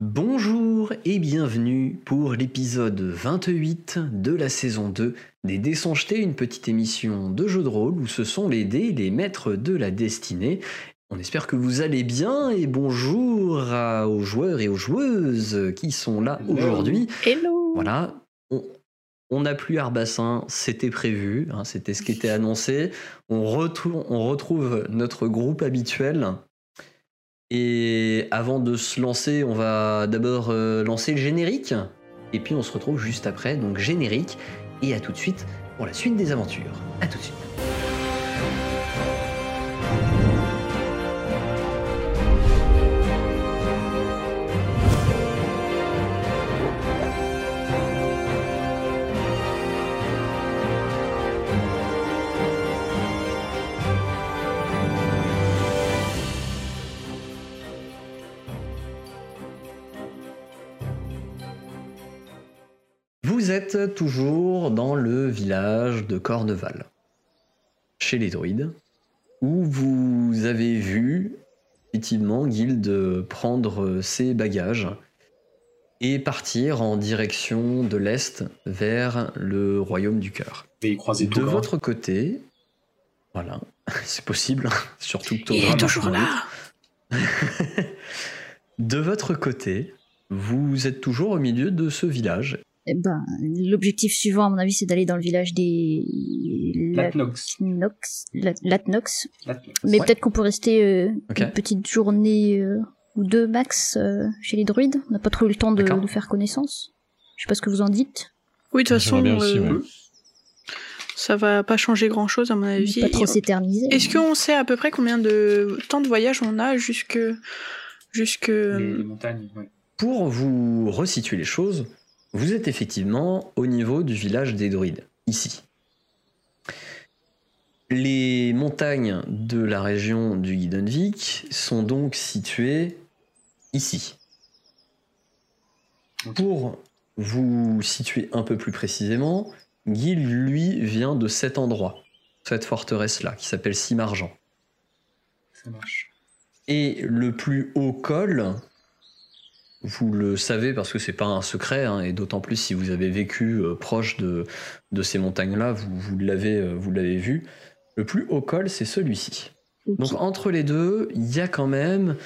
Bonjour et bienvenue pour l'épisode 28 de la saison 2 des Dés sont jetés, une petite émission de jeu de rôle où ce sont les dés les maîtres de la destinée. On espère que vous allez bien et bonjour à- aux joueurs et aux joueuses qui sont là aujourd'hui. Hello Voilà, on- on n'a plus Arbassin, c'était prévu, hein, c'était ce qui était annoncé. On retrouve notre groupe habituel. Et avant de se lancer, on va d'abord euh, lancer le générique. Et puis on se retrouve juste après, donc générique. Et à tout de suite pour la suite des aventures. À tout de suite. Êtes toujours dans le village de Corneval, chez les druides, où vous avez vu effectivement Guild prendre ses bagages et partir en direction de l'est vers le royaume du cœur. Et croiser De votre côté, voilà, c'est possible, surtout que Il est toujours là. De votre côté, vous êtes toujours au milieu de ce village Eh ben, l'objectif suivant, à mon avis, c'est d'aller dans le village des Latnox. Latnox, Lat- Latnox. Latnox. Mais Ouais. peut-être qu'on peut rester euh, une petite journée euh, ou deux max euh, chez les druides. On n'a pas trop eu le temps de, de faire connaissance. Je sais pas ce que vous en dites. Oui, de toute façon, aussi, ouais. ça va pas changer grand chose à mon avis. Pas trop s'éterniser. Est-ce qu'on sait à peu près combien de temps de voyage on a jusque. jusque. Les, les montagnes. Pour vous resituer les choses, vous êtes effectivement au niveau du village des druides, ici. Les montagnes de la région du Guidenvik sont donc situées ici. Pour vous situer un peu plus précisément, Gil, lui, vient de cet endroit, cette forteresse-là, qui s'appelle Cimargent. Ça marche. Et le plus haut col, vous le savez parce que c'est pas un secret, hein, et d'autant plus si vous avez vécu euh, proche de, de ces montagnes-là, vous, vous l'avez euh, vous l'avez vu. Le plus haut col, c'est celui-ci. Donc entre les deux, il y a quand même,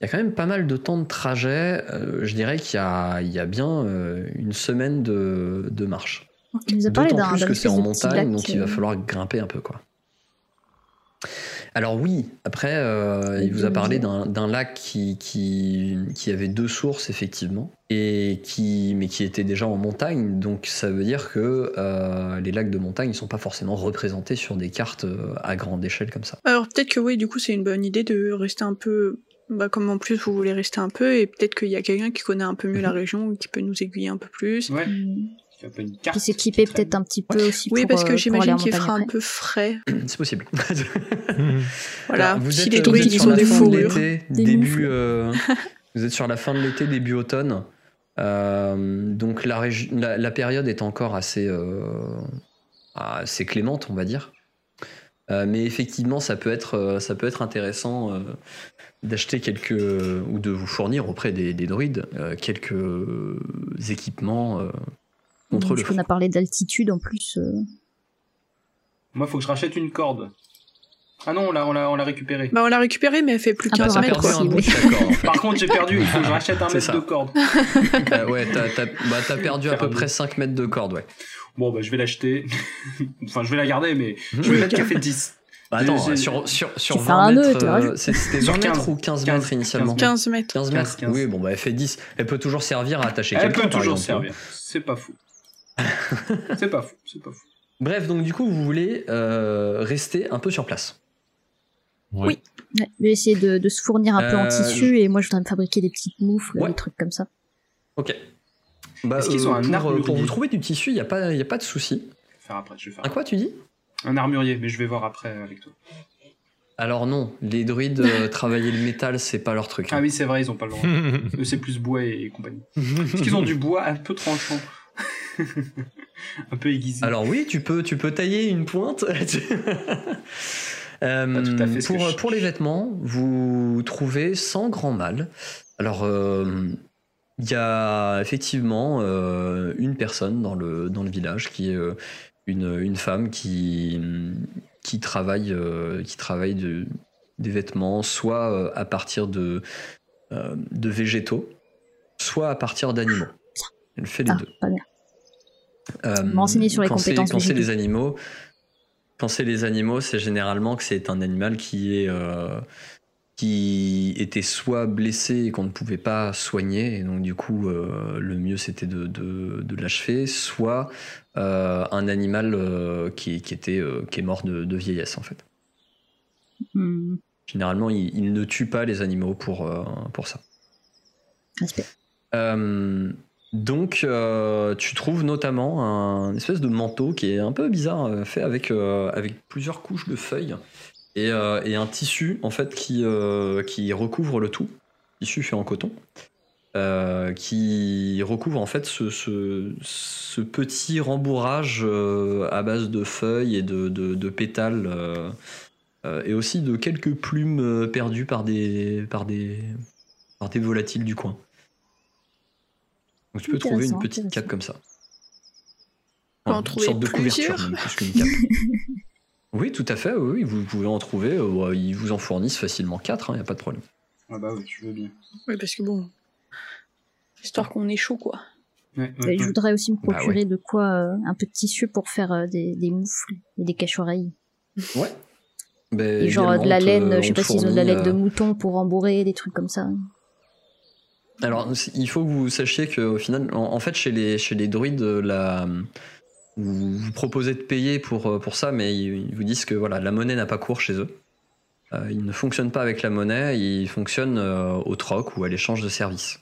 il y a quand même pas mal de temps de trajet. Euh, je dirais qu'il y a, il y a bien euh, une semaine de, de marche. D'autant d'un plus que c'est en montagne, donc il va falloir grimper un peu, quoi. Alors oui, après, euh, il vous a parlé d'un lac qui, qui, qui avait deux sources, effectivement, et qui, mais qui était déjà en montagne, donc ça veut dire que euh, les lacs de montagne ne sont pas forcément représentés sur des cartes euh, à grande échelle comme ça. Alors peut-être que oui, du coup, c'est une bonne idée de rester un peu. Bah, comme en plus vous voulez rester un peu, et peut-être qu'il y a quelqu'un qui connaît un peu mieux la Mhm. région, qui peut nous aiguiller un peu plus. Ouais, hmm, une carte. Puis s'équiper peut-être un petit peu aussi Oui, pour, parce euh, que pour j'imagine qu'il fera un peu frais. C'est possible. Voilà, Alors, vous si êtes, les druides ils sur ont la des fin de fourrures. Des début, euh, vous êtes sur la fin de l'été, début automne. Euh, donc la, régi- la, la période est encore assez, euh, assez clémente, on va dire. Euh, mais effectivement, ça peut être, euh, ça peut être intéressant euh, d'acheter quelques ou de vous fournir auprès des, des druides euh, quelques équipements euh, contre le Parce qu'on froid. a parlé d'altitude en plus. euh, Moi, faut que je rachète une corde. Ah non, on l'a, on l'a, on l'a récupérée. Bah, on l'a récupéré, mais elle fait plus peu Ah, 15 t'as mètres, quoi. bout. Par contre, j'ai perdu. Il faut que je rachète un mètre ça. de corde. Euh, ouais, t'as t'as- bah, t'as perdu à peu près 5 mètres de corde, ouais. Bon, bah, je vais l'acheter. enfin, je vais la garder, mais je vais mettre qu'elle fait 10. Bah, attends, J'ai- sur, sur, sur Tu fais 20 un nœud, mètres, euh, c'était Sur 20 mètres 15, ou 15 15, mètres initialement? 15 mètres. 15 mètres 15. Oui, bon, bah elle fait 10. Elle peut toujours servir à attacher Elle quelqu'un. peut par toujours exemple. servir. C'est pas fou. c'est pas fou. C'est pas fou. Bref, donc du coup, vous voulez euh, rester un peu sur place. Oui. Ouais, je vais essayer de, de se fournir un peu en Euh, tissu et moi je voudrais me fabriquer des petites moufles, Ouais. des trucs comme ça. Ok. Bah, Est-ce qu'ils ont un pour, armurier pour vous trouver du tissu, il n'y a, pas- y a pas de souci. Je vais faire après. Je vais faire Un quoi, tu dis? Un armurier, mais je vais voir après avec toi. Alors non, les druides, euh, travailler le métal, c'est pas leur truc. Ah oui, c'est vrai, ils ont pas le droit. Eux, c'est plus bois et, et compagnie. Est-ce qu'ils ont du bois un peu tranchant? Un peu aiguisé. Alors oui, tu peux, tu peux tailler une pointe. Euh, Pas tout à fait pour, je- pour les vêtements, vous trouvez sans grand mal. Alors, euh, Il y a effectivement euh, une personne dans le, dans le village qui est euh, une, une femme qui, qui travaille, euh, qui travaille de- des vêtements, soit à partir de, euh, de végétaux, soit à partir d'animaux. Elle fait les Ah, deux. pas bien. Euh, me renseigner sur les quand compétences Quand c'est les animaux, quand c'est les animaux, c'est généralement que c'est un animal qui est euh, qui était soit blessé et qu'on ne pouvait pas soigner, et donc du coup euh, le mieux c'était de, de, de l'achever, soit euh, un animal euh, qui, qui était qui est mort de, de vieillesse en fait. Hmm, Généralement, ils il ne tuent pas les animaux pour, pour ça. respect. Donc, euh, tu trouves notamment un espèce de manteau qui est un peu bizarre, euh, fait avec, euh, avec plusieurs couches de feuilles et, et un tissu en fait qui, recouvre le tout. Tissu fait en coton. qui recouvre en fait ce, petit rembourrage à base de feuilles et de, pétales et aussi de quelques plumes perdues par des, par par des volatiles du coin. Donc tu peux trouver une petite cape comme ça. en une sorte de couverture, plusieurs même, plus qu'une cape. oui, tout à fait, oui, oui, vous pouvez en trouver. euh, ils vous en fournissent facilement 4, il n'y a pas de problème. Ah bah oui, je veux bien. Oui, parce que bon. Histoire qu'on est chaud, quoi. Ouais, Et ouais, je voudrais aussi me Bah procurer de quoi, euh, un peu de tissu pour faire euh, des, des moufles et des cache-oreilles. Ouais. Ben, Et genre de la laine, je sais pas s'ils ont de la laine de mouton pour embourrer, des trucs comme ça. Alors, il faut que vous sachiez qu'au final, en, en fait, chez les, chez les druides, euh, la, vous, vous proposez de payer pour, euh, pour ça, mais ils, ils vous disent que voilà, la monnaie n'a pas cours chez eux. Euh, ils ne fonctionnent pas avec la monnaie, ils fonctionnent euh, au troc ou à l'échange de services.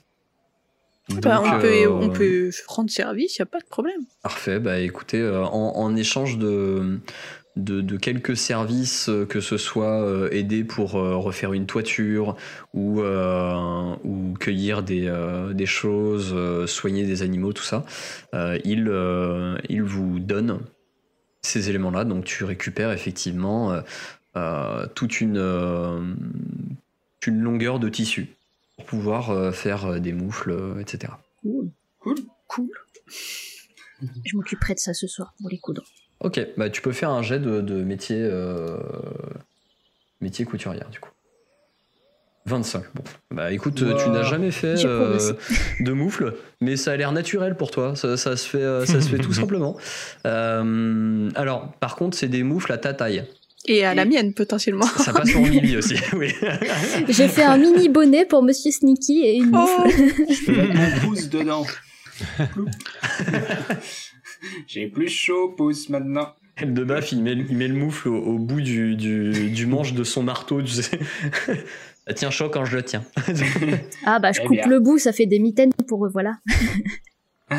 Bah, on, peut, euh, on peut rendre service, y a pas de problème. Parfait, bah écoutez, en, en échange de, de, de quelques services, euh, que ce soit euh, aider pour euh, refaire une toiture ou, euh, ou cueillir des, euh, des choses, euh, soigner des animaux, tout ça, euh, il, euh, il vous donne ces éléments-là. Donc tu récupères effectivement euh, euh, toute une, euh, une longueur de tissu pour pouvoir euh, faire des moufles, etc. Cool. Cool. Cool. Je m'occuperai de ça ce soir pour les coudre. Ok, bah tu peux faire un jet de, de métier, euh, métier couturière du coup. 25. Bon, bah écoute, tu n'as jamais fait euh, de moufle, mais ça a l'air naturel pour toi. Ça, ça se fait, euh, ça se fait tout simplement. Euh, alors, par contre, c'est des moufles à ta taille. Et à la mienne, potentiellement. Ça passe pour Lily aussi, oui. J'ai fait un mini bonnet pour Monsieur Sneaky et une Oh moufle. Je peux mettre mon pouce dedans. J'ai plus chaud, pouce maintenant. Elle de baf, il met, il met le moufle au, au bout du, du, du manche de son marteau, tu sais. Ça tient chaud quand je le tiens. Ah bah je Eh coupe bien. le bout, ça fait des mitaines pour eux, voilà.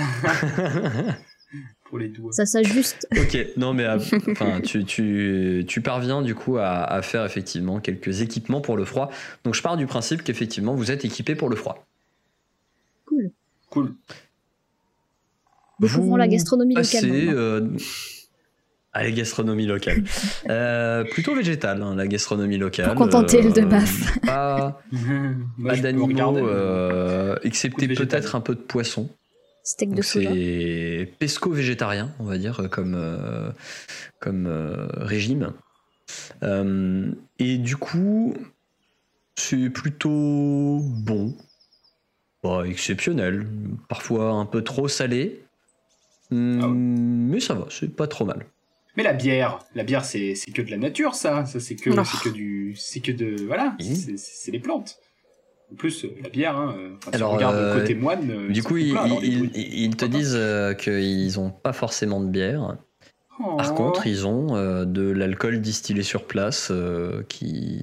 Pour les doigts. Ça s'ajuste. Ok, non mais euh, enfin, tu, tu, tu parviens du coup à, à faire effectivement quelques équipements pour le froid. Donc je pars du principe qu'effectivement vous êtes équipé pour le froid. Cool. Découvrons la gastronomie locale. passez, maintenant. euh, à la gastronomie locale. Euh, plutôt végétale, hein, la gastronomie locale. Pour contenter le de Euh, baf. Pas, pas d'animaux, euh, excepté peut-être un peu de poisson. Steak de soja. c'est pesco-végétarien, on va dire, comme, euh, comme euh, régime. Euh, et du coup, c'est plutôt bon. Pas exceptionnel. Parfois un peu trop salé. Ah ouais. Mais ça va, c'est pas trop mal. Mais la bière, la bière, c'est c'est que de la nature, ça. Ça, c'est que, c'est que du, c'est que de, voilà, c'est- c'est les plantes. En plus, euh, la bière, hein, euh, enfin, si Alors, on regarde euh, le côté moine, euh, Du coup, ils, ils- druides. ils- ils te disent euh, qu'ils ont pas forcément de bière. Oh. Par contre, ils ont euh, de l'alcool distillé sur place euh, qui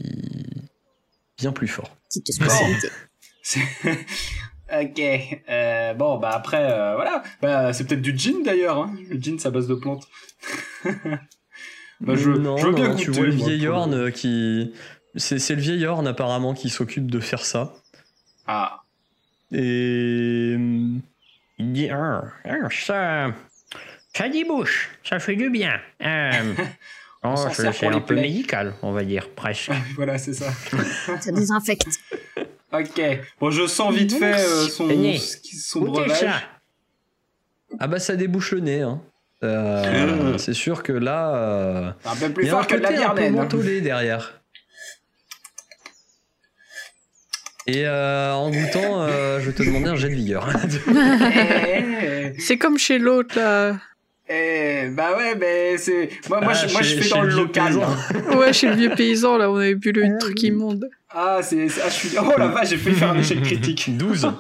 bien plus fort. C'est- ok. euh, bon, bah après, euh, voilà. Bah, c'est peut-être du gin d'ailleurs. Hein. Le gin, à base de plantes. Bah, je- non, je veux bien non, tu goûter, vois le vieil orne euh, qui. C'est c'est le vieil orne apparemment qui s'occupe de faire ça. Ah. Et. Il dit Ah, ça. Ça débouche, ça fait du bien. Euh, oh, c'est un peu médical, on va dire, presque. voilà, c'est ça. Ça désinfecte. Ok. Bon, je sens vite fait euh, son, son breuvage. Ah bah ça débouche le nez. Hein. Euh, C'est sûr que là, euh, C'est un peu il plus y a un fort que de la un bière peu naine. hein. mentholé derrière. Et euh, en goûtant, euh, je vais te demander un jet de vigueur. Eh, C'est comme chez l'autre, là. Eh, bah ouais, mais c'est. Moi, moi, Ah, je, moi je fais dans le local. hein. Ouais, chez le vieux paysan, là, on avait bu le truc immonde. Ah, c'est. Ah, je suis. Oh la vache, j'ai failli faire un échec critique. 12.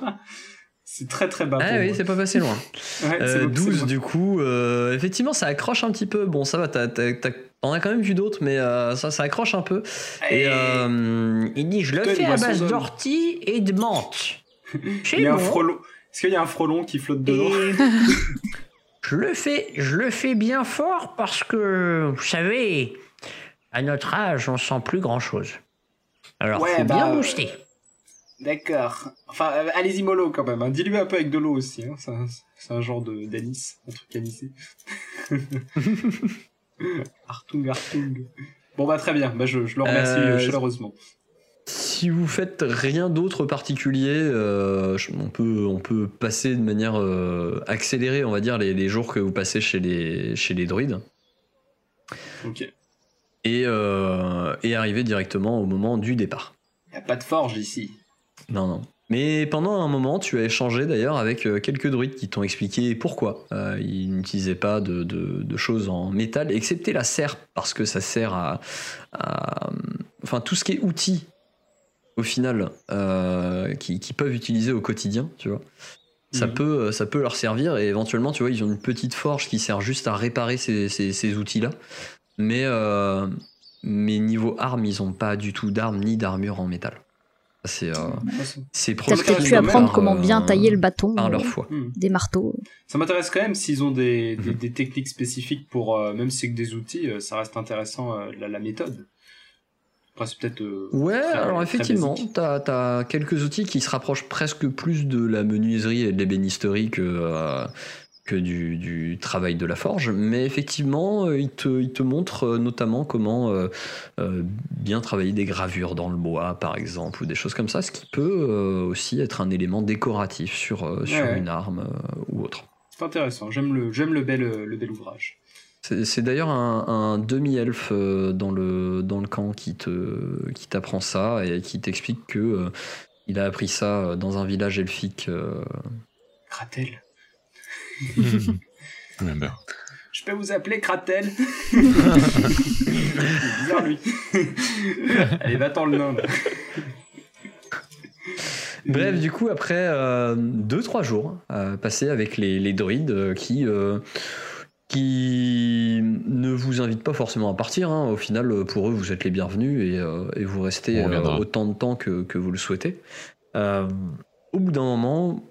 C'est très très bas. Ah pour oui, c'est pas passé loin. Ouais, Euh, c'est bon, 12 c'est bon. du coup, euh, effectivement ça accroche un petit peu. Bon ça va, t'as- t'as- t'as- t'en as quand même vu d'autres, mais euh, ça, ça accroche un peu. Et Eh, euh, Il dit, je le fais à base d'ortie et de menthe. Il y a un bon. frelon. Est-ce qu'il y a un frelon qui flotte dedans Et je le fais, je le fais bien fort parce que, vous savez, à notre âge, on sent plus grand chose. Alors, Ouais, faut bah, bien euh, booster. D'accord. Enfin, euh, allez-y mollo quand même. Hein. Diluez un peu avec de l'eau aussi. Hein. C'est un, c'est un genre de d'anis, un truc anisé. Artung, Artung. Bon bah très bien. Bah je, je le remercie Euh, euh, chaleureusement. Si vous faites rien d'autre particulier, euh, on, peut, on peut passer de manière euh, accélérée, on va dire, les, les jours que vous passez chez les, chez les druides. Ok. Et, euh, et arriver directement au moment du départ. Y a pas de forge ici. Non, non. Mais pendant un moment, tu as échangé d'ailleurs avec quelques druides qui t'ont expliqué pourquoi euh, ils n'utilisaient pas de, de- de choses en métal, excepté la serre, parce que ça sert à, à- Enfin, tout ce qui est outils, au final, euh, qui, qui peuvent utiliser au quotidien, tu vois. Ça, Mhm. peut, euh, ça peut leur servir et éventuellement, tu vois, ils ont une petite forge qui sert juste à réparer ces, ces- ces outils-là. Mais, euh, mais niveau armes, ils n'ont pas du tout d'armes ni d'armure en métal. C'est euh, proscrit peut-être pu apprendre comment bien euh, tailler le bâton, par leur foi. Hmm. des marteaux. Ça m'intéresse quand même s'ils ont des, des, Mhm. des techniques spécifiques pour, euh, même si c'est que des outils, ça reste intéressant euh, la, la méthode. C'est peut-être. euh, Ouais, très- alors effectivement, t'as as quelques outils qui se rapprochent presque plus de la menuiserie et de l'ébénisterie que, euh, que du, du travail de la forge, mais effectivement, euh, il te, il te montre notamment comment euh, bien travailler des gravures dans le bois, par exemple, ou des choses comme ça, ce qui peut aussi être un élément décoratif sur, sur Ouais. une arme ou autre. C'est intéressant. J'aime le, le bel, le bel ouvrage. C'est d'ailleurs un, un demi-elfe euh, dans le, dans le camp qui te qui t'apprend ça et qui t'explique que euh, il a appris ça euh, dans un village elfique. euh. Kratel. Remember. Je peux vous appeler Kratel C'est bizarre lui. Allez, va-t'en le nain. là. Bref, du coup, après 2-3 jours euh, passés avec les, les druides euh, qui, euh, qui ne vous invitent pas forcément à partir. hein. Au final, pour eux, vous êtes les bienvenus et, euh, et vous restez euh, autant de temps que, que vous le souhaitez. Euh, au bout d'un moment,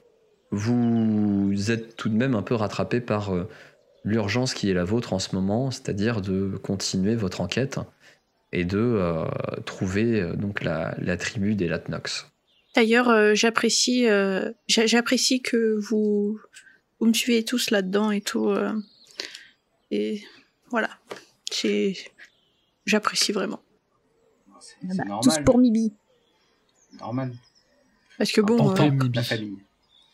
vous êtes tout de même un peu rattrapé par euh, l'urgence qui est la vôtre en ce moment, c'est-à-dire de continuer votre enquête et de euh, trouver euh, donc la, la tribu des Latnox. D'ailleurs, euh, j'apprécie, euh, j'a- j'apprécie que vous, vous me suivez tous là-dedans et tout. Et voilà, C'est- j'apprécie vraiment. C'est Ah bah, normal. tous pour Mibi. Normal. Parce que bon, euh. La famille.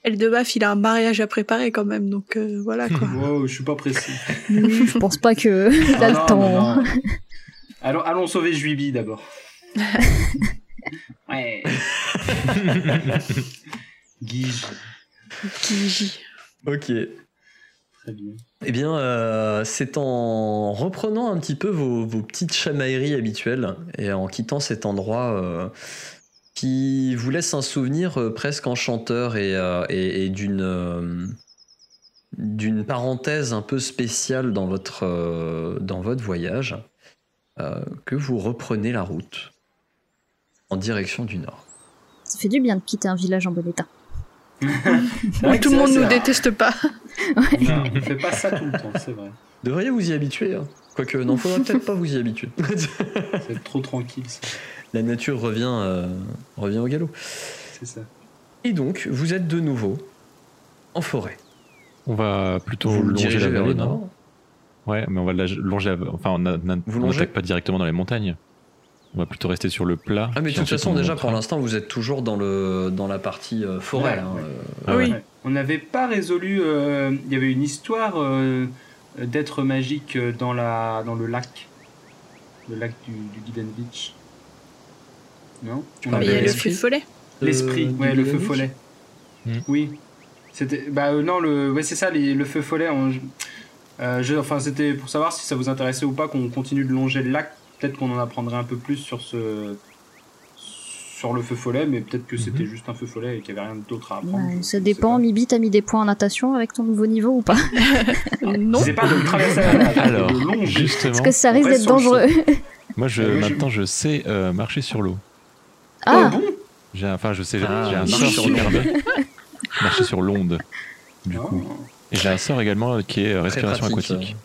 Eldebaf, il a un mariage à préparer quand même, donc euh, voilà quoi. Wow, je suis pas précis. Oui, je pense pas que il a Non, le temps. non, non. Allons, allons sauver Juibi d'abord. ouais. Guige. Qui- Ok. Très bien. Eh bien, euh, c'est en reprenant un petit peu vos, vos petites chamailleries habituelles et en quittant cet endroit euh, qui vous laisse un souvenir euh, presque enchanteur et, euh, et- et d'une euh, d'une parenthèse un peu spéciale dans votre, euh, dans votre voyage, euh, que vous reprenez la route en direction du nord. Ça fait du bien de quitter un village en bon état. Tout le monde nous déteste pas. Non, on fait pas ça tout le temps, c'est vrai. Devriez vous y habituer. hein. Quoique, non, faudra peut-être pas vous y habituer. C'est trop tranquille, ça. La nature revient, euh, revient au galop. c'est ça. Et donc, vous êtes de nouveau en forêt. On va plutôt vous longer la vers le vallée, non nord? Ouais, mais on va la longer. la- Enfin, on n'attaque pas directement dans les montagnes. On va plutôt rester sur le plat. Ah, mais de toute façon, on déjà, pour l'instant, vous êtes toujours dans, le, dans la partie euh, forêt. Ouais, ouais. euh, Ah oui. Ouais. On n'avait pas résolu. euh, Il y avait une histoire euh, d'être magique dans, la, dans le lac. Le lac du, du Beach. Non? On Ah, Mais il y a le l'esprit. feu follet. L'esprit, Euh, ouais, le feu follet. Oui. C'était. Bah euh, non, le. Ouais, c'est ça, les- le feu follet. on- euh, je- Enfin, c'était pour savoir si ça vous intéressait ou pas qu'on continue de longer le lac. Peut-être qu'on en apprendrait un peu plus sur ce. Sur le feu follet, mais peut-être que c'était juste un feu follet et qu'il n'y avait rien d'autre à apprendre. Ouais, ça dépend. pas. Mibi, t'as mis des points en natation avec ton nouveau niveau ou pas non. C'est pas de traverser la Alors, de justement, Parce que ça risque d'être dangereux. moi, je, Ah, moi, je- maintenant, je sais euh, marcher sur l'eau. Ah, Oh bon? J'ai, un- enfin, je sais, Ah, j'ai un marche sort marcher sur l'onde. Du Non. coup. Et j'ai un sort également qui est respiration pratique, aquatique.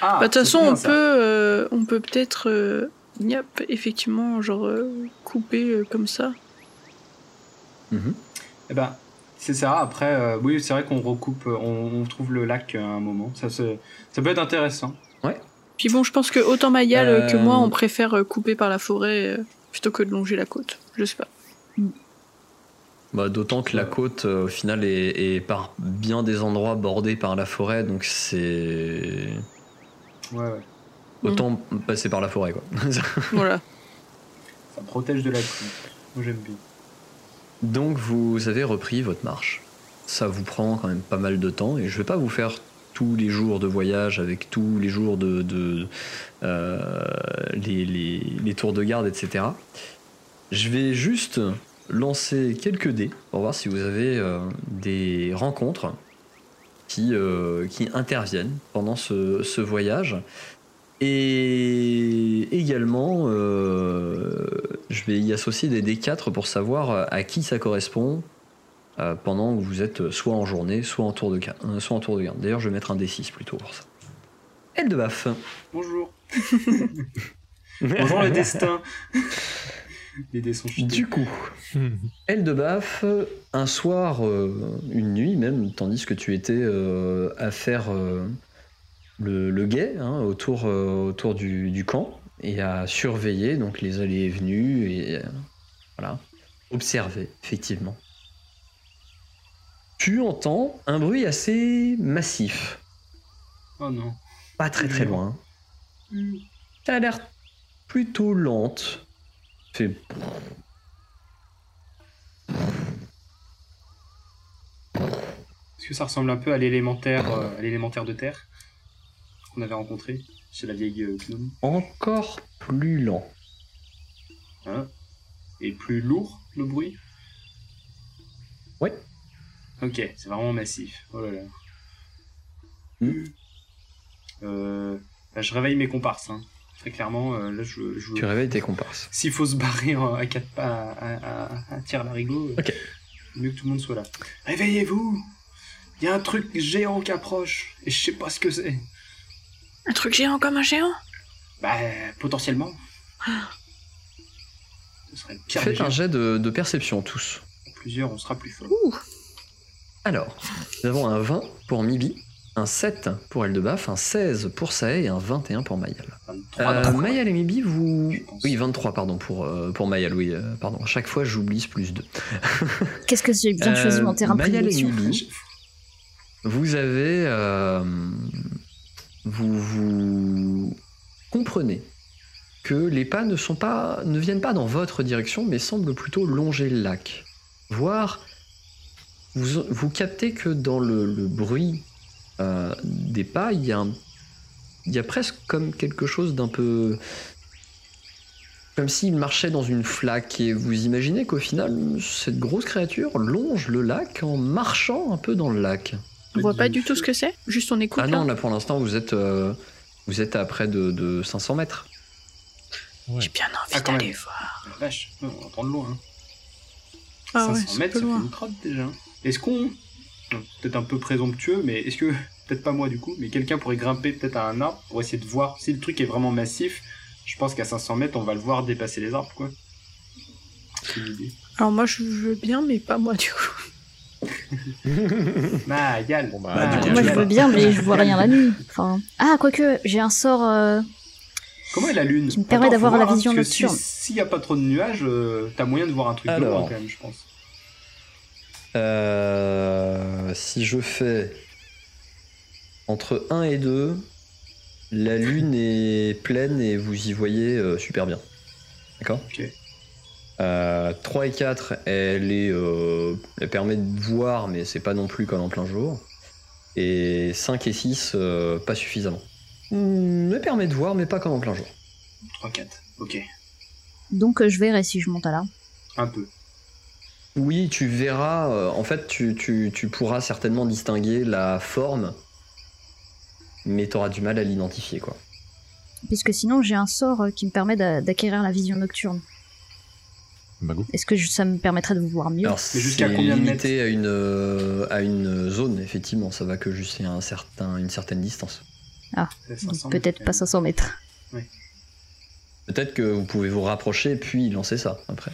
Ah, Bah, de toute façon, on peut, euh, on peut peut-être, euh, yep, effectivement, genre euh, couper euh, comme ça. mhm. Eh ben, c'est ça. Après, euh, oui, c'est vrai qu'on recoupe, on, on trouve le lac à un moment. Ça, se- ça peut être intéressant. Puis bon, je pense que autant Mayal euh, que moi, on préfère couper par la forêt euh, plutôt que de longer la côte. Je sais pas. Bah, D'autant que la côte, euh, au final, est, est par bien des endroits bordée par la forêt, donc c'est. Ouais, ouais. Autant passer par la forêt, quoi. Voilà. Ça protège de la pluie. Moi, j'aime bien. Donc vous avez repris votre marche. Ça vous prend quand même pas mal de temps et je vais pas vous faire tous les jours de voyage avec tous les jours de, de euh, les, les- les tours de garde, etc. Je vais juste lancer quelques dés pour voir si vous avez euh, des rencontres qui, euh, qui interviennent pendant ce, ce voyage. Et également, euh, je vais y associer des D4 pour savoir à qui ça correspond euh, pendant que vous êtes soit en journée, soit en tour de, euh, soit en tour de garde. D'ailleurs, je vais mettre un D6 plutôt pour ça. Elle de baf. Bonjour. Bonjour le destin. Les dés sont chutés. Du coup, elle de baf, un soir, euh, une nuit même, tandis que tu étais euh, à faire euh, le, le guet hein, autour, euh, autour du, du camp et à surveiller donc les allées et venues et euh, voilà, observer effectivement. Tu entends un bruit assez massif, Oh non. pas très très loin. Ça a l'air plutôt lente. Fait Est-ce que ça ressemble un peu à l'élémentaire, euh, à l'élémentaire de terre qu'on avait rencontré chez la vieille euh, gnome? Encore plus lent. hein? Et plus lourd le bruit? Ouais. Ok, c'est vraiment massif. Oh là là. Hmm. Euh, bah, je réveille mes comparses. hein. Très clairement, euh, là, je, je- Tu réveilles tes comparses. s'il faut se barrer en- à quatre pas, à, à, à, à tir larigot, euh, Ok. mieux que tout le monde soit là. Réveillez-vous Il y a un truc géant qui approche, et je sais pas ce que c'est. Un truc géant comme un géant? Bah, potentiellement. Ce serait le pire Faites un jet de, de perception tous. Plusieurs, on sera plus fort. Ouh. Alors, nous avons un 20 pour Mibi, un 7 pour Eldebaf, un 16 pour Sae et un 21 pour Mayal. 23, Euh, donc. Mayal et Mibi, vous... Oui, 23, pardon, pour, euh, pour Mayal, oui, euh, pardon. À chaque fois, j'oublie ce plus 2. qu'est-ce que j'ai bien Euh, choisi mon terrain de Mayal et. Mibi, vous avez... euh, vous, vous comprenez que les pas ne, sont pas, ne viennent pas dans votre direction, mais semblent plutôt longer le lac. Voire, vous, vous captez que dans le, le bruit euh, des pas, il y, a un- il y a presque comme quelque chose d'un peu... Comme s'il marchait dans une flaque, et vous imaginez qu'au final, cette grosse créature longe le lac en marchant un peu dans le lac. On voit pas du tout ce que c'est? Juste on écoute Ah non, là? pour l'instant, vous êtes, euh, vous êtes à près de, de 500 mètres. Ouais. J'ai bien envie Ah, d'aller voir. La vache, on entend de loin. Hein. Ah ouais, 500 c'est mètres, ça fait une trotte déjà. Est-ce qu'on. Peut-être un peu présomptueux, mais est-ce que. Peut-être pas moi du coup, mais quelqu'un pourrait grimper peut-être à un arbre pour essayer de voir si le truc est vraiment massif. Je pense qu'à 500 mètres, on va le voir dépasser les arbres, quoi. Alors moi je veux bien, mais pas moi du coup. Ah, Yal Bon, bah, Ah, du coup, Yal, Moi, je veux bien, mais je vois rien la nuit. Enfin... Ah, quoique, j'ai un sort. euh, Comment est la lune Qui me permet d'avoir la hein, vision si- nocturne. S'il n'y a pas trop de nuages, euh, t'as moyen de voir un truc Alors. blanc quand même, je pense. Euh, si je fais entre 1 et 2, la lune est pleine et vous y voyez euh, super bien. D'accord? Ok. Euh, 3 et 4, elle, est, euh, elle permet de voir, mais c'est pas non plus comme en plein jour. Et 5 et 6, euh, pas suffisamment. Hmm, elle permet de voir, mais pas comme en plein jour. 3, 4. Ok. Donc euh, je verrai si je monte à l'arbre. Un peu. Oui, tu verras, euh, en fait, tu, tu- tu pourras certainement distinguer la forme, mais tu auras du mal à l'identifier, quoi. Puisque sinon j'ai un sort euh, qui me permet d'a- d'acquérir la vision nocturne. Bah. Est-ce que je- ça me permettrait de vous voir mieux Alors, c'est limité à une, euh, à une zone, effectivement, ça va que jusqu'à un certain, une certaine distance. 500 Peut-être pas 500 mètres. Peut-être que vous pouvez vous rapprocher puis lancer ça après.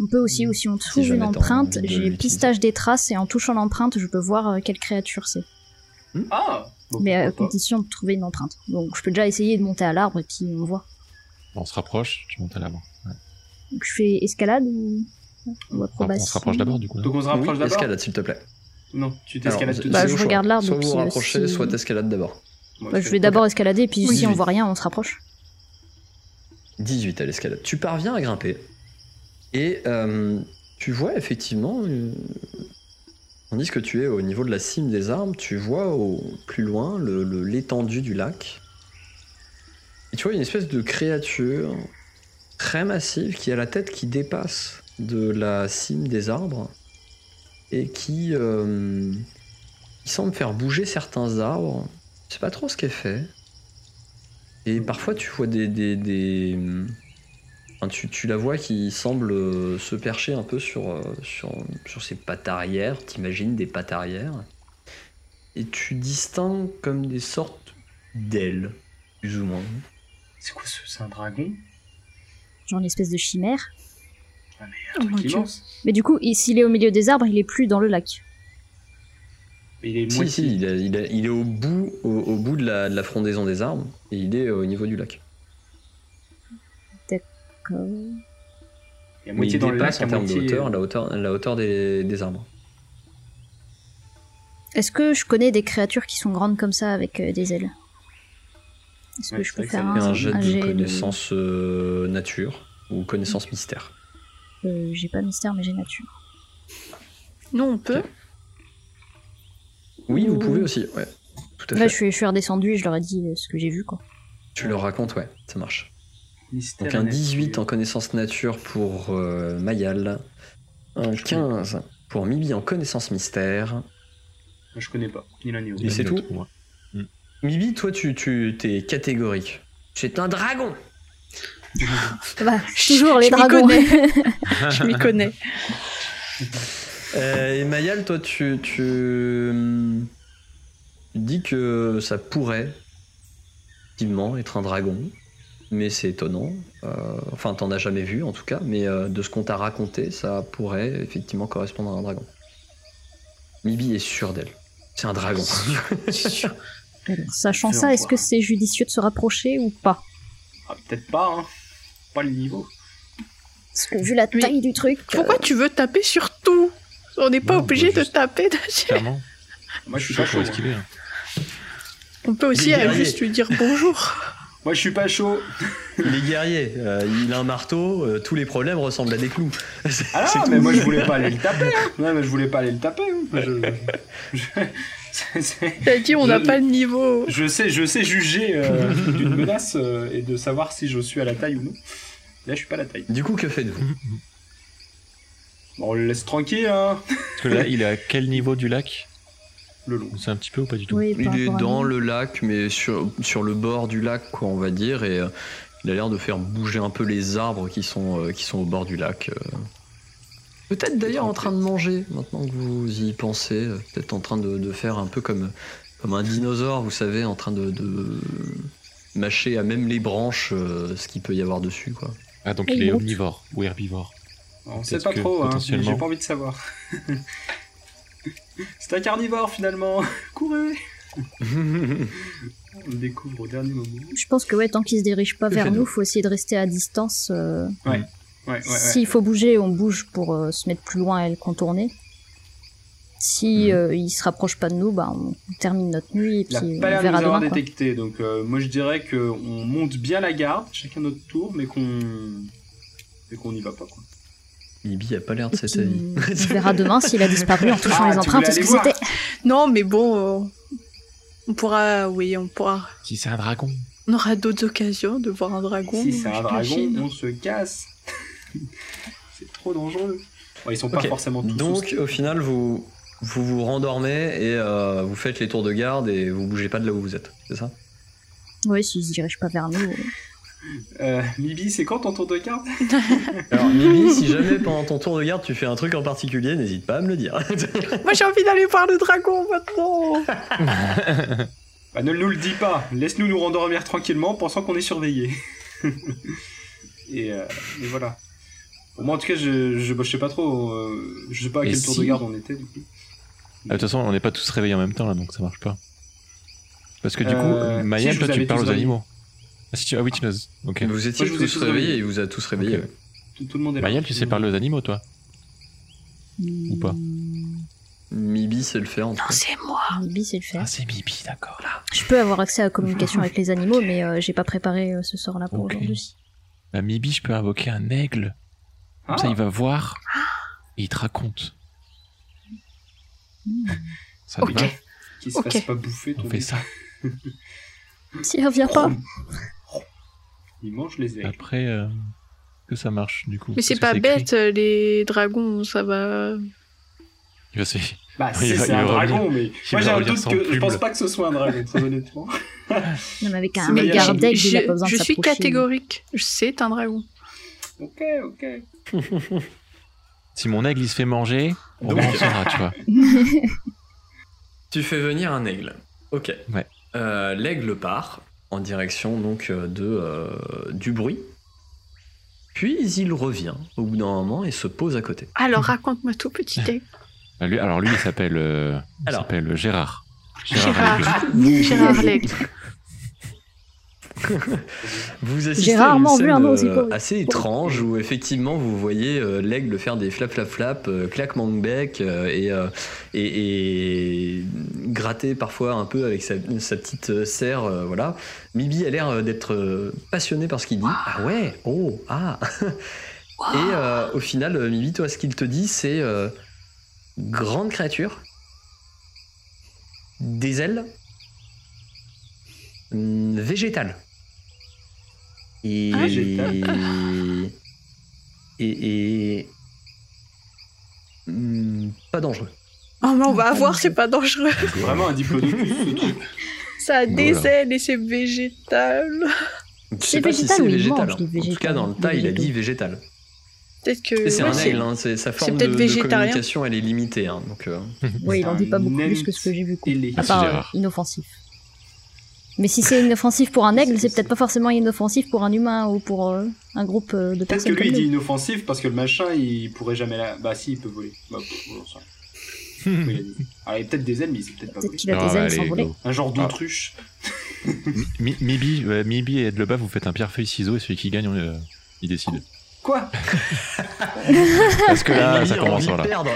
On peut aussi, ou si on trouve une empreinte, j'ai pistage des traces et en touchant l'empreinte, je peux voir euh, quelle créature c'est. Ah bon, Mais à pas. condition de trouver une empreinte. Donc je peux déjà essayer de monter à l'arbre et puis on voit. On se rapproche, tu montes à. Ouais. Donc je fais escalade ou, ou On, se rapproche d'abord du coup. là. Donc on se rapproche oui, d'abord escalade, s'il te plaît. Non, tu t'escalades tout de Bah, je choix. regarde l'arbre, Soit vous vous euh, rapprochez, si- soit t'escalades d'abord. Bah, je je vais d'abord escalader et puis si on voit rien, on se rapproche. 18 à l'escalade. Tu parviens à grimper. Et euh, tu vois effectivement, euh, tandis que tu es au niveau de la cime des arbres, tu vois au plus loin l'étendue du lac. Et tu vois une espèce de créature très massive qui a la tête qui dépasse de la cime des arbres et qui, euh, semble faire bouger certains arbres. Je sais pas trop ce qu'elle fait. Et parfois tu vois des. des, tu, tu la vois qui semble euh, se percher un peu sur, euh, sur, sur ses pattes arrière, t'imagines des pattes arrière. Et tu distingues comme des sortes d'ailes, plus ou moins. C'est quoi ce C'est un dragon? Genre une espèce de chimère. Ah, mais Oh un truc immense. Mais du coup, il- s'il est au milieu des arbres, il est plus dans le lac. Mais Il est Si, moitié. si, il est, il est- il est au bout, au, au bout de la, de la frondaison des arbres, et il est au niveau du lac. Donc, Il y a Mais moitié dans le lac, dépasse en termes de hauteur la hauteur, la hauteur des, des arbres. Est-ce que je connais des créatures qui sont grandes comme ça avec euh, des ailes? Est-ce Ouais, que je peux faire un, Et un jet de connaissance euh, nature ou connaissance mystère. Euh, J'ai pas mystère, mais j'ai nature. Non, on peut. Oui, vous pouvez aussi, ouais. Tout à Là, fait. je suis, je suis redescendu et je leur ai dit euh, ce que j'ai vu, quoi. Tu leur racontes, ouais, ça marche. Mystère Donc un nature. 18 en connaissance nature pour euh, Mayal, un 15 pour Mibi en connaissance mystère. Moi, Je connais pas, ni l'un ni l'autre. Et c'est tout ouais. Mibi, toi, tu, tu es catégorique. C'est un dragon Bah, toujours les je m'y dragons. connais. Je m'y connais. Euh, et Mayal, toi, tu, tu, hum, tu dis que ça pourrait effectivement être un dragon, mais c'est étonnant. Euh, enfin, t'en as jamais vu en tout cas, mais euh, de ce qu'on t'a raconté, ça pourrait effectivement correspondre à un dragon. Mibi est sûre d'elle. C'est un dragon. Sachant ça, est-ce que c'est judicieux de se rapprocher ou pas? Ah, peut-être pas, hein. Pas le niveau. Parce que vu la Mais taille du truc. Pourquoi tu veux taper sur tout? On n'est pas obligé peut de juste- taper dessus. Clairement, Moi, je suis pas chaud. pour esquiver. hein. On peut aussi euh, juste lui dire bonjour. Moi, je suis pas chaud. Les guerriers, euh, il a un marteau, euh, tous les problèmes ressemblent à des clous. C'est- Ah non, tout. mais moi, je voulais pas aller le taper. Hein. Ouais, mais je voulais pas aller le taper. hein. Je, je- c'est- c'est- T'as dit on n'a Je- pas le niveau. je sais, je sais juger euh, d'une menace euh, et de savoir si je suis à la taille ou non. Là, je suis pas à la taille. Du coup, que faites-vous? Bon, on le laisse tranquille, hein. Parce que là, il est à quel niveau du lac? Le long. On sait un petit peu ou pas du tout Oui, Il est dans le lac, mais sur, sur le bord du lac, quoi, on va dire, et euh, il a l'air de faire bouger un peu les arbres qui sont, euh, qui sont au bord du lac. euh. Peut-être d'ailleurs en train de manger, maintenant que vous y pensez, euh, peut-être en train de, de faire un peu comme, comme un dinosaure, vous savez, en train de, de mâcher à même les branches euh, ce qu'il peut y avoir dessus, quoi. Ah, donc Et il est monte. omnivore ou herbivore. On sait Peut-être pas que, trop, hein. potentiellement- J'ai pas envie de savoir. C'est un carnivore finalement. Courez. On le découvre au dernier moment. Je pense que ouais, tant qu'il se dirige pas Que vers nous, faut essayer de rester à distance. euh, Ouais, ouais, ouais. S'il faut bouger, on bouge pour euh, se mettre plus loin et le contourner. Si euh, il se rapproche pas de nous, bah, on termine notre nuit et Il a puis pas on nous verra avoir demain. quoi. détecté, donc euh, moi je dirais qu'on monte bien la garde, chacun notre tour, mais qu'on mais qu'on n'y va pas. Quoi. Ibi a pas l'air de Et cet avis. on verra demain s'il a disparu en touchant Ah, les empreintes voulais ou ce que c'était. Non, mais bon, euh, on pourra, oui, on pourra. Si c'est un dragon. On aura d'autres occasions de voir un dragon. si c'est un dragon, on se casse. c'est trop dangereux. Bon, ils sont pas forcément tous. Donc au final, vous vous, vous rendormez et euh, vous faites les tours de garde et vous bougez pas de là où vous êtes, c'est ça? Oui, s'il se dirige pas vers nous. Euh, Mibi, c'est quand ton tour de garde Alors Mimi, si jamais pendant ton tour de garde tu fais un truc en particulier, n'hésite pas à me le dire. Moi, j'ai envie d'aller voir le dragon maintenant. Bah ne nous le dis pas, laisse-nous nous rendormir tranquillement pensant qu'on est surveillé. et, euh, et voilà. Bon, moi en tout cas, je, je, bah, je sais pas trop, euh, je sais pas à Et quel tour si- de garde on était du coup. Ah, De toute façon, on n'est pas tous réveillés en même temps là, donc ça marche pas. Parce que du Euh, coup, Maya, si, toi tu parles aux animaux. Ah, si tu... ah oui, tu nous. Ok. Vous étiez Moi, vous tous tous réveillés il vous a tous réveillés. Ok. ouais. Tout, tout le monde est là. Mayel, tu sais parler aux animaux, toi Ou pas Mibi sait le faire en tout Non, c'est moi. Mibi, c'est le faire. Ah, c'est Bibi, d'accord. Je peux avoir accès à la communication avec les animaux, mais euh, j'ai pas préparé euh, ce sort-là pour Ok. aujourd'hui. Bah, Mibi, je peux invoquer un aigle. Comme Ah, ça, il va voir et il te raconte. Ça te Ok. va qu'il se fasse pas bouffer ton On fait ça. S'il revient pas, Il mange les aigles. Après, euh, que ça marche du coup. Mais c'est pas que écrit. bête, euh, les dragons, ça va. Il va se... Bah si, c'est un dragon, mais il moi j'ai un doute que je plume. pense pas que ce soit un dragon, très honnêtement. non, mais avec un regard d'aigle, il a je, pas besoin je de suis catégorique. C'est un dragon. Ok, ok. Si mon aigle il se fait manger, on Donc- en saura, tu vois. Tu fais venir un aigle. Ok. Ouais. Euh, L'aigle part en direction donc euh, de euh, du bruit. Puis il revient au bout d'un moment et se pose à côté. Alors raconte-moi tout, petit. Bah, lui- alors lui, il s'appelle euh, Gérard. Gérard. Gérard l'aigle. Vous assistez J'ai à une rarement vu scène, un aussi euh, assez étrange où effectivement vous voyez euh, l'aigle faire des flap flap flap, euh, claquements de bec et, et, et gratter parfois un peu avec sa, sa petite serre. voilà. Mibi a l'air d'être passionné par ce qu'il dit. Ah ouais, oh, ah. Et euh, au final, Mibi, toi, ce qu'il te dit, c'est euh, grande créature, des ailes, hum, végétale. Et, Ah. Et, et hum, pas dangereux. Oh, mais on va Pas voir, dangereux. c'est pas dangereux. C'est vraiment un diplodocus ce truc. Ça a des Voilà. ailes et c'est végétal. Je C'est sais pas si végétal c'est végétal. mange hein. En tout cas, dans le tas, il a dit végétal. Peut-être que. C'est ouais, un aigle, hein, c'est- sa forme de, peut-être de communication, elle est limitée. hein, donc, euh, Oui, il en dit pas beaucoup plus que ce que j'ai vu. À part euh, inoffensif. Mais si c'est inoffensif pour un aigle, c'est peut-être pas forcément inoffensif pour un humain ou pour euh, un groupe euh, de Peut-être que personnes. lui il dit inoffensif parce que le machin il pourrait jamais la. Bah si, il peut voler. Bah, bon. Oui, il a dit. Alors il a peut-être des ailes, mais il sait peut-être pas Peut-être voler. qu'il a Ah, des ailes allez, sans voler. Un genre Ah. d'autruche. Mi- Mibi, ouais, Mibi et Edleba, vous faites un pierre feuille ciseaux et celui qui gagne, euh, il décide. Quoi? Parce que là, ça commence voilà. perdre.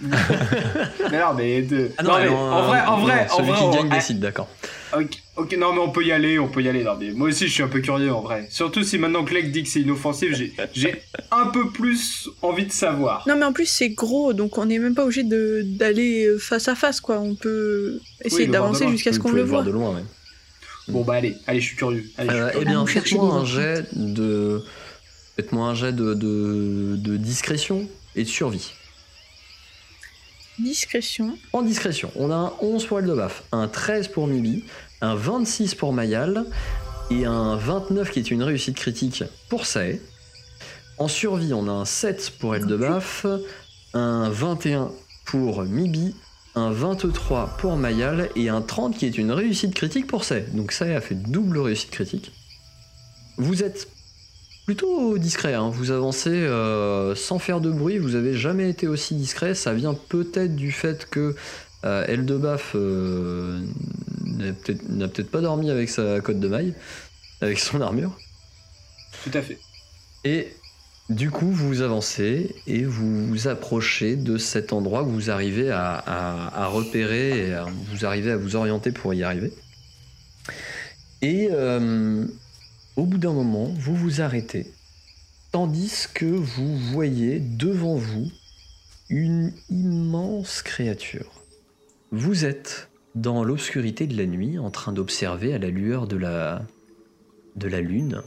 Mais non, mais. De... Ah non, mais en vrai, en vrai, en celui vrai. qui gagne ah, décide, d'accord. Ok, ok, non, mais on peut y aller, on peut y aller. Non, mais moi aussi, je suis un peu curieux en vrai. Surtout si maintenant que Lek dit que c'est inoffensif, j'ai- j'ai un peu plus envie de savoir. Non, mais en plus, c'est gros, donc on n'est même pas obligé de- d'aller euh, face à face, quoi. On peut essayer d'avancer jusqu'à ce qu'on le voir voit. de loin, ouais. Bon, bah allez, allez, je suis curieux. Allez, je suis Euh, eh bien, faites-moi un jet de. Faites-moi un jet de, de, de discrétion et de survie. Discrétion. En discrétion, on a un 11 pour Eldebaf, un 13 pour Mibi, un 26 pour Mayal et un 29 qui est une réussite critique pour Sae. En survie, on a un 7 pour Eldebaf, un 21 pour Mibi, un 23 pour Mayal et un 30 qui est une réussite critique pour Sae. Donc Sae a fait double réussite critique. Vous êtes plutôt discret, hein. vous avancez euh, sans faire de bruit, vous avez jamais été aussi discret, ça vient peut-être du fait que euh, Eldebaf euh, n'a peut-être pas dormi avec sa cotte de maille, avec son armure. Tout à fait. Et du coup, vous avancez et vous vous approchez de cet endroit que vous arrivez à, à- à repérer et à- vous arrivez à vous orienter pour y arriver. Et euh, au bout d'un moment, vous vous arrêtez, tandis que vous voyez devant vous une immense créature. Vous êtes dans l'obscurité de la nuit en train d'observer à la lueur de la, de la lune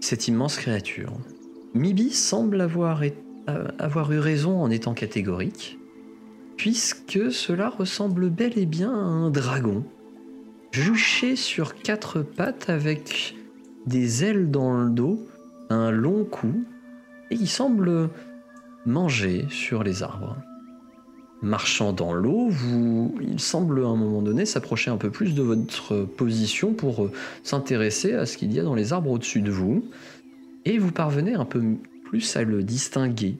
cette immense créature. Mibi semble avoir, avoir eu raison en étant catégorique, puisque cela ressemble bel et bien à un dragon, juché sur quatre pattes avec des ailes dans le dos, un long cou, et qui semble manger sur les arbres. Marchant dans l'eau, il semble à un moment donné s'approcher un peu plus de votre position pour euh, s'intéresser à ce qu'il y a dans les arbres au-dessus de vous, et vous parvenez un peu plus à le distinguer.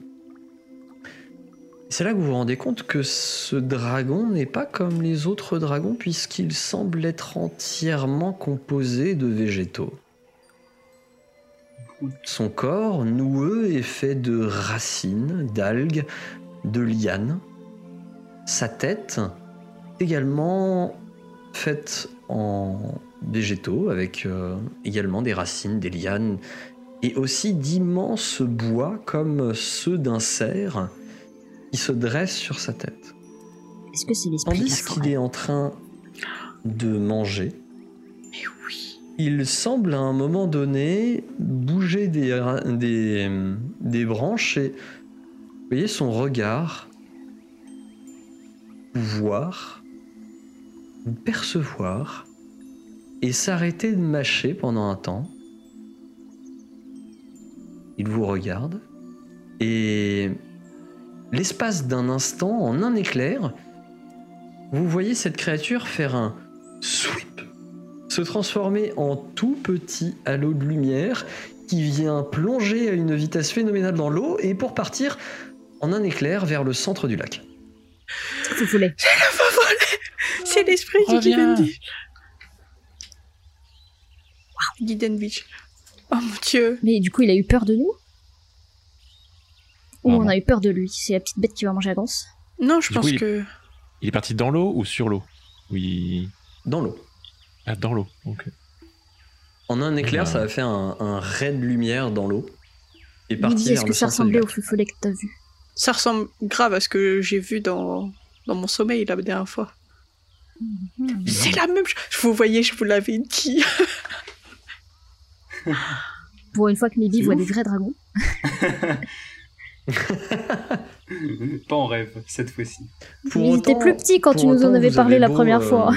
C'est là que vous vous rendez compte que ce dragon n'est pas comme les autres dragons puisqu'il semble être entièrement composé de végétaux. Son corps noueux est fait de racines, d'algues, de lianes. Sa tête également faite en végétaux avec euh, également des racines, des lianes et aussi d'immenses bois comme ceux d'un cerf qui se dressent sur sa tête. Est-ce que c'est l'esprit Tandis qu'il est en train de manger, Mais oui. Il semble à un moment donné bouger des, ra- des, des branches et vous voyez son regard voir, percevoir et s'arrêter de mâcher pendant un temps. Il vous regarde et l'espace d'un instant, en un éclair, vous voyez cette créature faire un sweep, se transformer en tout petit halo de lumière qui vient plonger à une vitesse phénoménale dans l'eau et pour partir en un éclair vers le centre du lac. Vous voulez. La va voler C'est l'esprit du Reviens. Guiden Beach. Wow, Beach. Oh mon dieu. Mais du coup, il a eu peur de nous? Ou Ah on a eu peur de lui? C'est la petite bête qui va manger la grosse Non, je Du pense coup, il- que. Il est parti dans l'eau ou sur l'eau? Oui. Dans l'eau. Ah, dans l'eau. ok. En un éclair, ça a fait un, un ray de lumière dans l'eau et parti est-ce le que ça ressemblait au feu follet que t'as vu Ça ressemble grave à ce que j'ai vu dans, dans mon sommeil la dernière fois. Hmm. C'est la même chose. Je vous voyais, je vous l'avais dit. Pour une fois que C'est voit ouf. des vrais dragons. Pas en rêve, cette fois-ci. Pour il était plus petit quand tu nous en avais parlé avez la beau, première euh, fois.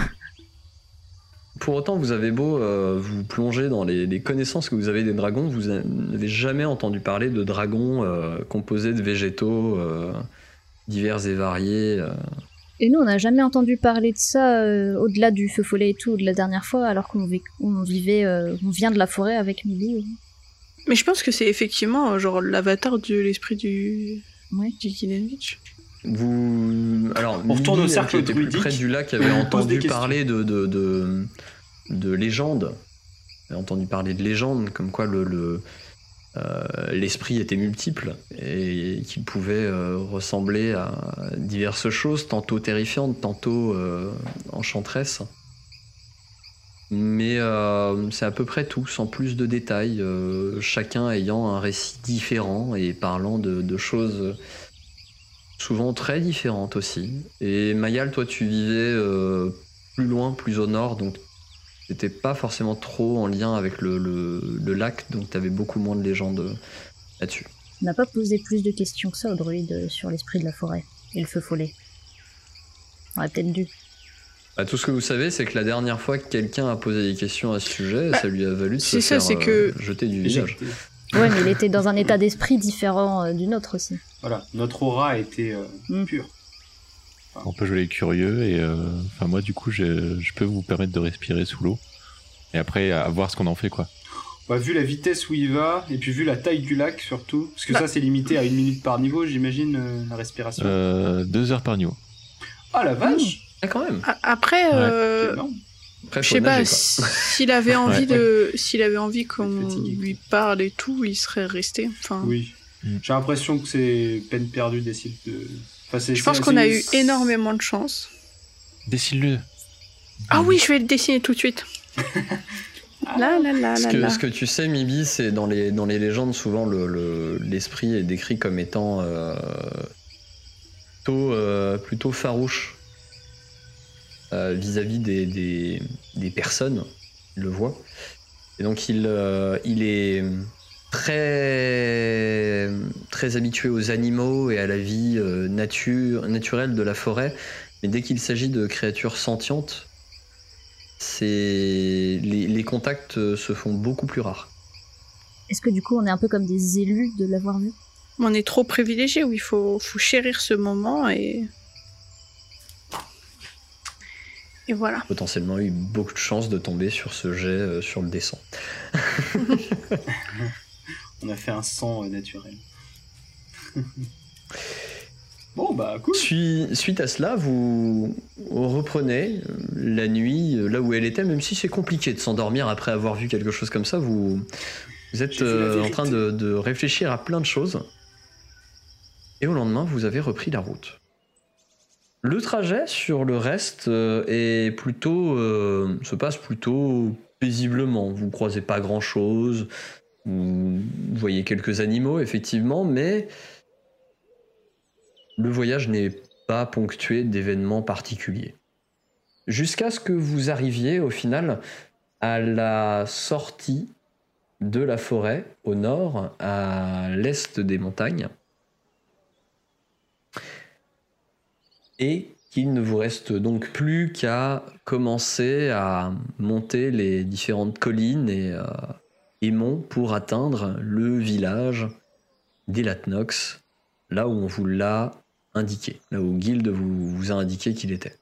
Pour autant, vous avez beau euh, vous plonger dans les, les connaissances que vous avez des dragons, vous n'avez jamais entendu parler de dragons euh, composés de végétaux euh, divers et variés. euh. Et nous, on n'a jamais entendu parler de ça euh, au-delà du feu follet et tout de la dernière fois, alors qu'on vi- on vivait, euh, on vient de la forêt avec Mibi. Mais je pense que c'est effectivement euh, genre l'avatar de l'esprit du, Ouais. du Guiden Beach. Vous, alors, On retourne au cercle était plus près du lac avait entendu parler de de, de, de légendes. Elle a entendu parler de légendes, comme quoi le, le, euh, l'esprit était multiple et qu'il pouvait euh, ressembler à diverses choses, tantôt terrifiantes, tantôt euh, enchanteresses. Mais euh, c'est à peu près tout, sans plus de détails, chacun ayant un récit différent et parlant de, de choses souvent très différentes aussi. Et Mayal, toi, tu vivais euh, plus loin, plus au nord, donc t'étais pas forcément trop en lien avec le, le- le lac, donc t'avais beaucoup moins de légendes euh, là-dessus. On n'a pas posé plus de questions que ça au druide euh, sur l'esprit de la forêt et le feu follet. On aurait peut-être dû. Bah, tout ce que vous savez, c'est que la dernière fois que quelqu'un a posé des questions à ce sujet, Bah, ça lui a valu de se c'est ça, faire euh, que- jeter du village. Ouais, mais il était dans un état d'esprit différent euh, du nôtre aussi. Voilà, notre aura était euh, Mm. pure. On peut jouer les curieux et euh, enfin moi du coup je, je peux vous permettre de respirer sous l'eau et après à voir ce qu'on en fait quoi. Bah, vu la vitesse où il va, et puis vu la taille du lac surtout, parce que Bah. ça c'est limité à une minute par niveau, j'imagine, euh, la respiration. Euh, deux heures par niveau. Ah la vache Ah, quand même. A- Après, Ouais. euh, C'est énorme. Après, je sais pas, s'il avait envie de, s'il avait envie qu'on lui parle et tout, il serait resté. Enfin, Oui. Mm. J'ai l'impression que c'est peine perdue d'essayer de. Enfin, c'est- je pense c'est- qu'on a eu énormément de chance. Dessine-le. Ah oui, je vais le dessiner tout de suite. là, là, là, Ce là, que, là. ce que tu sais, Mibi, c'est dans les, dans les légendes, souvent le- le- l'esprit est décrit comme étant euh, plutôt, euh, plutôt farouche euh, vis-à-vis des, des, des personnes, il le voit. Et donc il, euh, il est très, très habitué aux animaux et à la vie euh, nature, naturelle de la forêt. Mais dès qu'il s'agit de créatures sentientes, c'est les, les contacts se font beaucoup plus rares. Est-ce que du coup on est un peu comme des élus de l'avoir vu? On est trop privilégié où il faut, faut chérir ce moment et. Et voilà. Potentiellement eu beaucoup de chance de tomber sur ce jet euh, sur le descend. On a fait un sang euh, naturel. bon, bah, cool. Sui- Suite à cela, vous reprenez euh, la nuit là où elle était, même si c'est compliqué de s'endormir après avoir vu quelque chose comme ça. Vous, vous êtes euh, en train de, de réfléchir à plein de choses. Et au lendemain, vous avez repris la route. Le trajet sur le reste euh, est plutôt, euh, se passe plutôt paisiblement. Vous ne croisez pas grand chose. Vous voyez quelques animaux, effectivement, mais le voyage n'est pas ponctué d'événements particuliers. Jusqu'à ce que vous arriviez au final à la sortie de la forêt au nord, à l'est des montagnes, et qu'il ne vous reste donc plus qu'à commencer à monter les différentes collines et, euh, et monts pour atteindre le village d'Elatnox, là où on vous l'a indiqué, là où Guild vous, vous a indiqué qu'il était.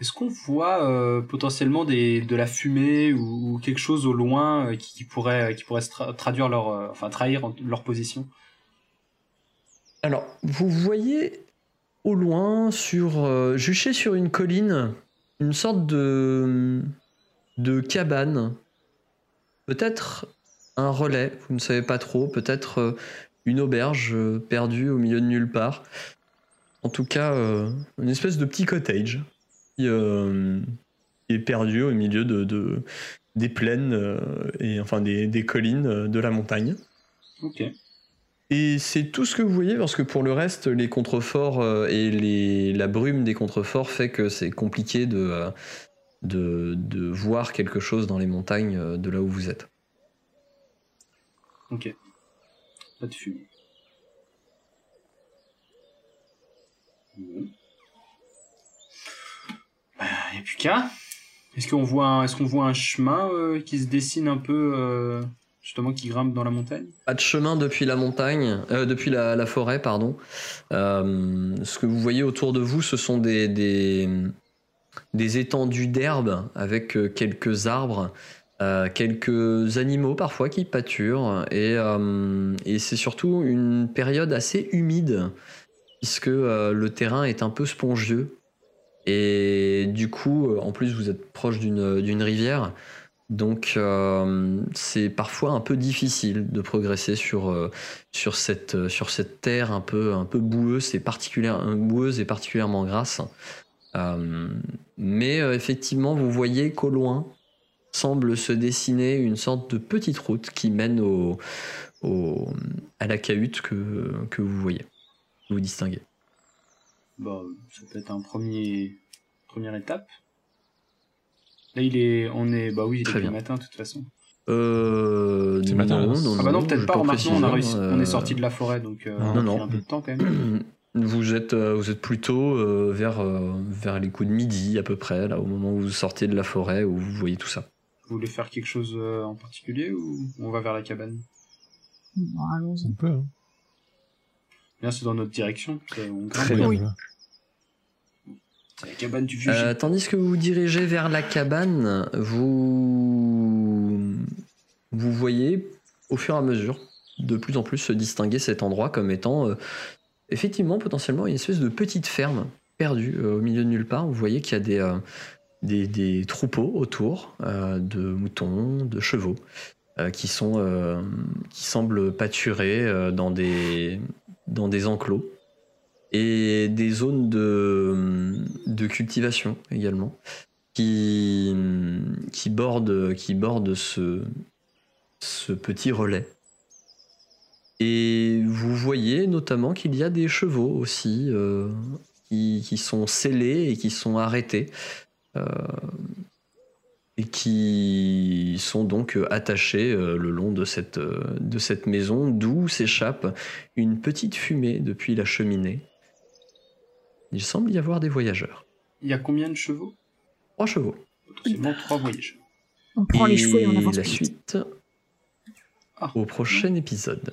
Est-ce qu'on voit euh, potentiellement des, de la fumée ou, ou quelque chose au loin euh, qui, qui pourrait, qui pourrait se tra- traduire leur, euh, enfin trahir leur position? Alors, vous voyez au loin, sur, euh, juché sur une colline, une sorte de, de cabane. Peut-être un relais, vous ne savez pas trop. Peut-être euh, une auberge euh, perdue au milieu de nulle part. En tout cas, une espèce de petit cottage qui, est perdu au milieu de, de- des plaines et enfin des, des collines de la montagne. Ok. Et c'est tout ce que vous voyez parce que pour le reste, les contreforts euh, et les, la brume des contreforts fait que c'est compliqué de, euh, voir quelque chose dans les montagnes euh, de là où vous êtes. Ok. Pas de fumée. Il n'y a plus qu'à. Est-ce qu'on voit, un, chemin qui se dessine un peu, justement, qui grimpe dans la montagne Pas de chemin depuis la montagne, euh, depuis la, forêt, pardon. Euh, ce que vous voyez autour de vous, ce sont des, des, étendues d'herbe avec euh, quelques arbres, quelques animaux parfois qui pâturent. Et, et c'est surtout une période assez humide, puisque le terrain est un peu spongieux. Et du coup, en plus, vous êtes proche d'une rivière. Donc euh, c'est parfois un peu difficile de progresser sur, euh, sur, cette, euh, sur cette terre un peu, un peu boueuse, et particulière, boueuse et particulièrement grasse. Mais effectivement, vous voyez qu'au loin semble se dessiner une sorte de petite route qui mène au, à la cahute que, que vous voyez, que vous distinguez. Bah, ça peut être un premier, première étape. Là, il est, on est, bah oui, il est le bien. matin de toute façon. Euh, C'est matin, non, non, Ah bah non, peut-être pas. Maintenant, on a réussi, on est euh, sorti de la forêt, donc euh, non, on a non. pris un peu de temps quand même. Vous êtes, euh, vous êtes plutôt euh, vers, euh, vers les coups de midi à peu près, là, au moment où vous sortez de la forêt, où vous voyez tout ça. Vous voulez faire quelque chose en particulier ou on va vers la cabane? Bon, allons-y. On peut. Hein. Bien, c'est dans notre direction. On. Très bien. Oui. C'est la cabane du vieux. Euh, tandis que vous vous dirigez vers la cabane, vous, vous voyez au fur et à mesure de plus en plus se distinguer cet endroit comme étant euh, effectivement potentiellement une espèce de petite ferme perdu euh, au milieu de nulle part. Vous voyez qu'il y a des, euh, des, des troupeaux autour de moutons, de chevaux, qui, sont, qui semblent pâturer dans, des, dans des enclos et des zones de, de cultivation également qui, qui bordent, qui ce, ce petit relais. Et vous voyez notamment qu'il y a des chevaux aussi euh, qui, qui sont scellés et qui sont arrêtés. euh, et qui sont donc attachés euh, le long de cette, de cette maison, d'où s'échappe une petite fumée depuis la cheminée. Il semble y avoir des voyageurs. Il y a combien de chevaux? Trois chevaux. Potentiellement trois voyageurs. On prend les chevaux et on avance la plus suite Ah. au prochain épisode.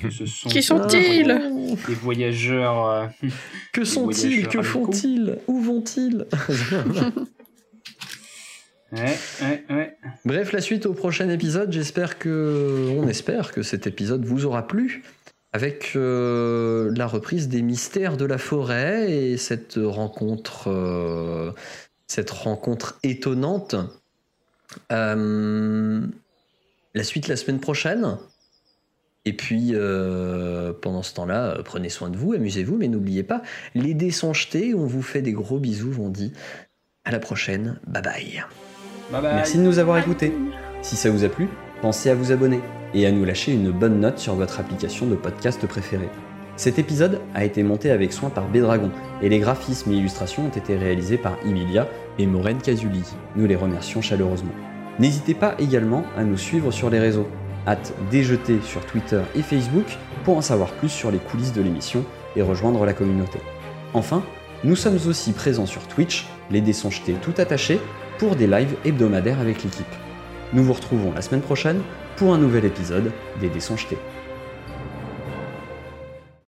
Que ce sont Qui sont-ils? des voyageurs. euh, Que sont-ils? Que font-ils? Où vont-ils? Ouais, ouais, ouais. Bref, la suite au prochain épisode. J'espère que, on espère que cet épisode vous aura plu, avec euh, la reprise des mystères de la forêt et cette rencontre, euh, cette rencontre étonnante. Euh, la suite la semaine prochaine. Et puis, euh, pendant ce temps-là, euh, prenez soin de vous, amusez-vous, mais n'oubliez pas, les dés sont jetés. On vous fait des gros bisous. On dit à la prochaine. Bye bye. Bye bye. Merci de nous avoir écoutés. Si ça vous a plu, pensez à vous abonner et à nous lâcher une bonne note sur votre application de podcast préférée. Cet épisode a été monté avec soin par Bédragon et les graphismes et illustrations ont été réalisés par Emilia et Maureen Casuli. Nous les remercions chaleureusement. N'hésitez pas également à nous suivre sur les réseaux. Hâte déjeter sur Twitter et Facebook pour en savoir plus sur les coulisses de l'émission et rejoindre la communauté. Enfin, nous sommes aussi présents sur Twitch, les dés sont jetés tout attachés, pour des lives hebdomadaires avec l'équipe. Nous vous retrouvons la semaine prochaine pour un nouvel épisode des dés sont jetés.